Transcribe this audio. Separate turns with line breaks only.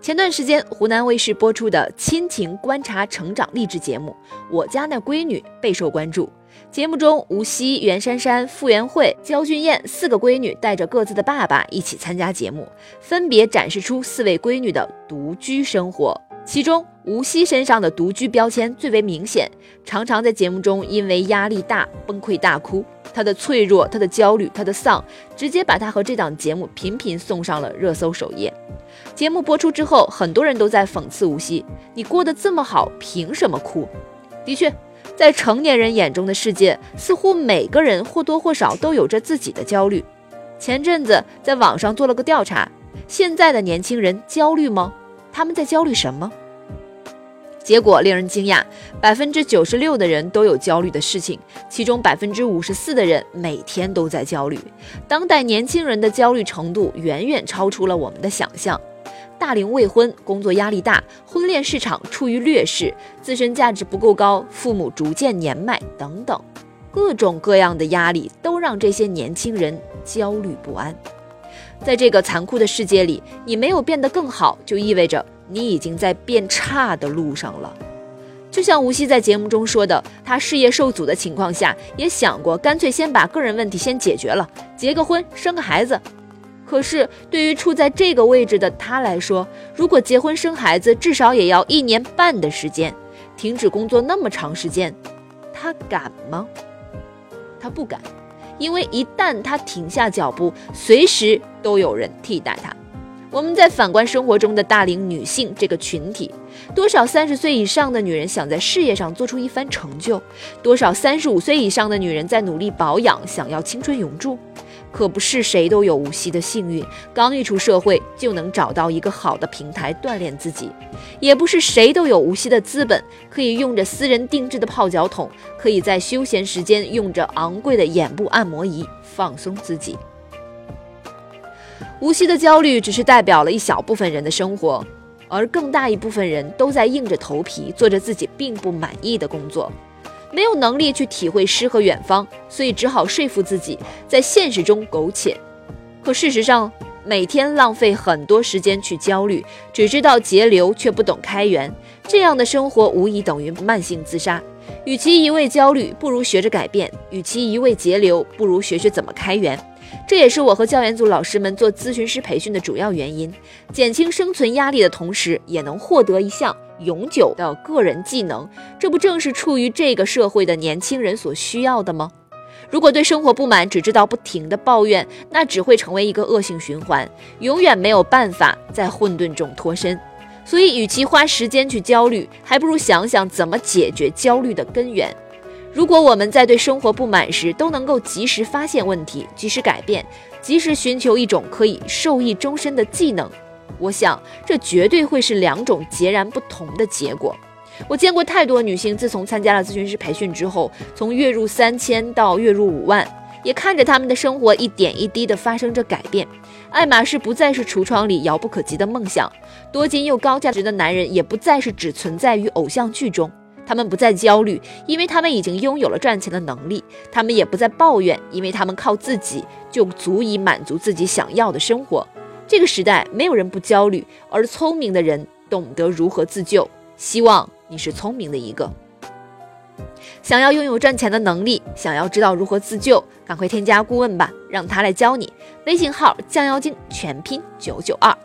前段时间，湖南卫视播出的亲情观察成长励志节目《我家那闺女》备受关注。节目中，吴曦、袁姗姗、傅园慧、焦俊艳四个闺女带着各自的爸爸一起参加节目，分别展示出四位闺女的独居生活。其中，吴曦身上的独居标签最为明显，常常在节目中因为压力大崩溃大哭。她的脆弱，她的焦虑，她的丧，直接把她和这档节目频频送上了热搜首页。节目播出之后，很多人都在讽刺吴昕：“你过得这么好，凭什么哭？”的确，在成年人眼中的世界，似乎每个人或多或少都有着自己的焦虑。前阵子在网上做了个调查，现在的年轻人焦虑吗？他们在焦虑什么？结果令人惊讶，百分之九十六的人都有焦虑的事情，其中百分之五十四的人每天都在焦虑。当代年轻人的焦虑程度远远超出了我们的想象。大龄未婚，工作压力大，婚恋市场处于劣势，自身价值不够高，父母逐渐年迈等等，各种各样的压力都让这些年轻人焦虑不安。在这个残酷的世界里，你没有变得更好，就意味着。你已经在变差的路上了，就像吴昕在节目中说的，她事业受阻的情况下，也想过干脆先把个人问题先解决了，结个婚，生个孩子。可是对于处在这个位置的她来说，如果结婚生孩子，至少也要一年半的时间，停止工作那么长时间，她敢吗？她不敢，因为一旦她停下脚步，随时都有人替代她。我们再反观生活中的大龄女性这个群体，多少三十岁以上的女人想在事业上做出一番成就，多少三十五岁以上的女人在努力保养，想要青春永驻。可不是谁都有无锡的幸运，刚一出社会就能找到一个好的平台锻炼自己；也不是谁都有无锡的资本，可以用着私人定制的泡脚桶，可以在休闲时间用着昂贵的眼部按摩仪放松自己。无锡的焦虑只是代表了一小部分人的生活，而更大一部分人都在硬着头皮做着自己并不满意的工作，没有能力去体会诗和远方，所以只好说服自己在现实中苟且。可事实上，每天浪费很多时间去焦虑，只知道节流却不懂开源，这样的生活无疑等于慢性自杀。与其一味焦虑，不如学着改变；与其一味节流，不如学学怎么开源。这也是我和教研组老师们做咨询师培训的主要原因，减轻生存压力的同时，也能获得一项永久的个人技能。这不正是处于这个社会的年轻人所需要的吗？如果对生活不满，只知道不停的抱怨，那只会成为一个恶性循环，永远没有办法在混沌中脱身。所以，与其花时间去焦虑，还不如想想怎么解决焦虑的根源。如果我们在对生活不满时都能够及时发现问题、及时改变、及时寻求一种可以受益终身的技能，我想这绝对会是两种截然不同的结果。我见过太多女性，自从参加了咨询师培训之后，从月入三千到月入五万，也看着他们的生活一点一滴的发生着改变。爱马仕不再是橱窗里遥不可及的梦想，多金又高价值的男人也不再是只存在于偶像剧中。他们不再焦虑，因为他们已经拥有了赚钱的能力；他们也不再抱怨，因为他们靠自己就足以满足自己想要的生活。这个时代没有人不焦虑，而聪明的人懂得如何自救。希望你是聪明的一个。想要拥有赚钱的能力，想要知道如何自救，赶快添加顾问吧，让他来教你。微信号降妖精全拼九九二。